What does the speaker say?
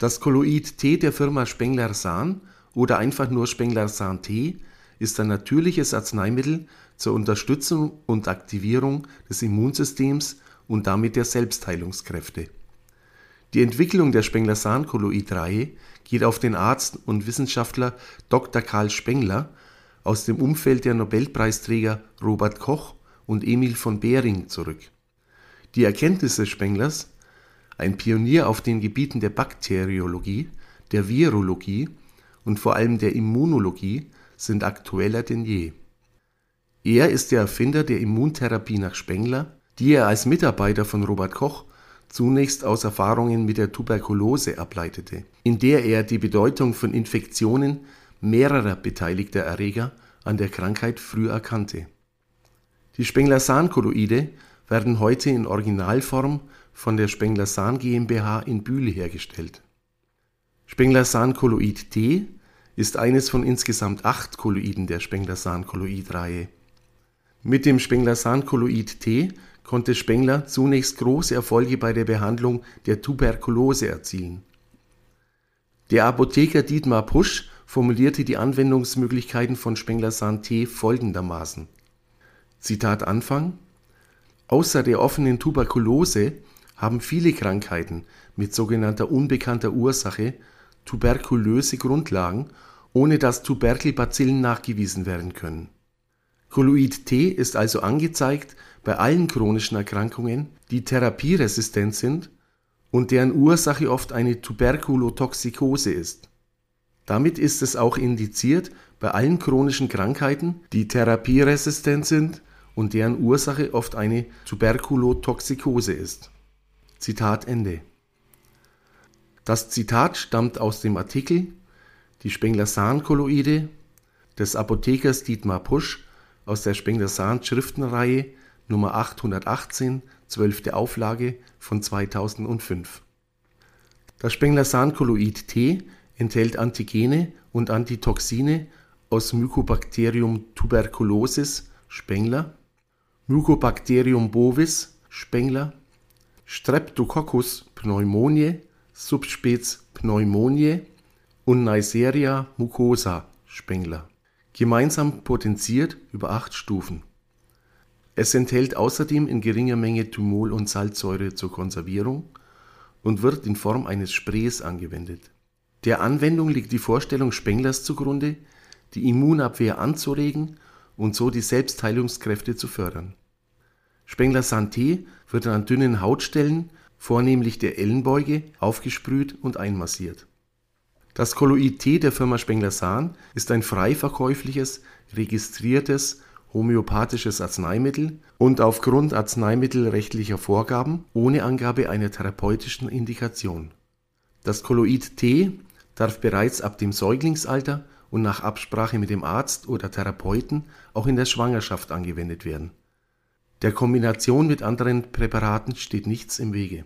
Das Kolloid T der Firma Spengler-Sahn oder einfach nur Spengler-Sahn-T ist ein natürliches Arzneimittel zur Unterstützung und Aktivierung des Immunsystems und damit der Selbstheilungskräfte. Die Entwicklung der Spengler-Sahn-Kolloid-Reihe geht auf den Arzt und Wissenschaftler Dr. Karl Spengler aus dem Umfeld der Nobelpreisträger Robert Koch und Emil von Behring zurück. Die Erkenntnisse Spenglers ein Pionier auf den Gebieten der Bakteriologie, der Virologie und vor allem der Immunologie, sind aktueller denn je. Er ist der Erfinder der Immuntherapie nach Spengler, die er als Mitarbeiter von Robert Koch zunächst aus Erfahrungen mit der Tuberkulose ableitete, in der er die Bedeutung von Infektionen mehrerer beteiligter Erreger an der Krankheit früh erkannte. Die Spengler-Sahn-Kolloide werden heute in Originalform von der Spengler-Sahn GmbH in Bühl hergestellt. Spengler-Sahn-Kolloid T ist eines von insgesamt acht Kolloiden der Spengler-Sahn-Kolloid-Reihe. Mit dem Spengler-Sahn-Kolloid T konnte Spengler zunächst große Erfolge bei der Behandlung der Tuberkulose erzielen. Der Apotheker Dietmar Pusch formulierte die Anwendungsmöglichkeiten von Spengler-Sahn T folgendermaßen: Zitat Anfang Außer der offenen Tuberkulose haben viele Krankheiten mit sogenannter unbekannter Ursache tuberkulöse Grundlagen, ohne dass Tuberkelbazillen nachgewiesen werden können. Kolloid T ist also angezeigt bei allen chronischen Erkrankungen, die therapieresistent sind und deren Ursache oft eine Tuberkulotoxikose ist. Damit ist es auch indiziert bei allen chronischen Krankheiten, die therapieresistent sind und deren Ursache oft eine Tuberkulotoxikose ist Zitat Ende. Das Zitat stammt aus dem Artikel Die Spengler-Sahn-Kolloide des Apothekers Dietmar Pusch aus der Spengler-Sahn-Schriftenreihe Nummer 818, 12. Auflage von 2005. Das Spengler-Sahn-Kolloid T enthält Antigene und Antitoxine aus Mycobacterium tuberculosis Spengler, Mycobacterium bovis Spengler Streptococcus pneumoniae Subsp. pneumoniae und Neisseria mucosa Spengler, gemeinsam potenziert über acht Stufen. Es enthält außerdem in geringer Menge Thymol und Salzsäure zur Konservierung und wird in Form eines Sprays angewendet. Der Anwendung liegt die Vorstellung Spenglers zugrunde, die Immunabwehr anzuregen und so die Selbstheilungskräfte zu fördern Spengler Santé wird an dünnen Hautstellen, vornehmlich der Ellenbeuge, aufgesprüht und einmassiert. Das Kolloid T der Firma Spengler-Sahn ist ein frei verkäufliches, registriertes homöopathisches Arzneimittel und aufgrund arzneimittelrechtlicher Vorgaben ohne Angabe einer therapeutischen Indikation. Das Kolloid T darf bereits ab dem Säuglingsalter und nach Absprache mit dem Arzt oder Therapeuten auch in der Schwangerschaft angewendet werden der Kombination mit anderen Präparaten steht nichts im Wege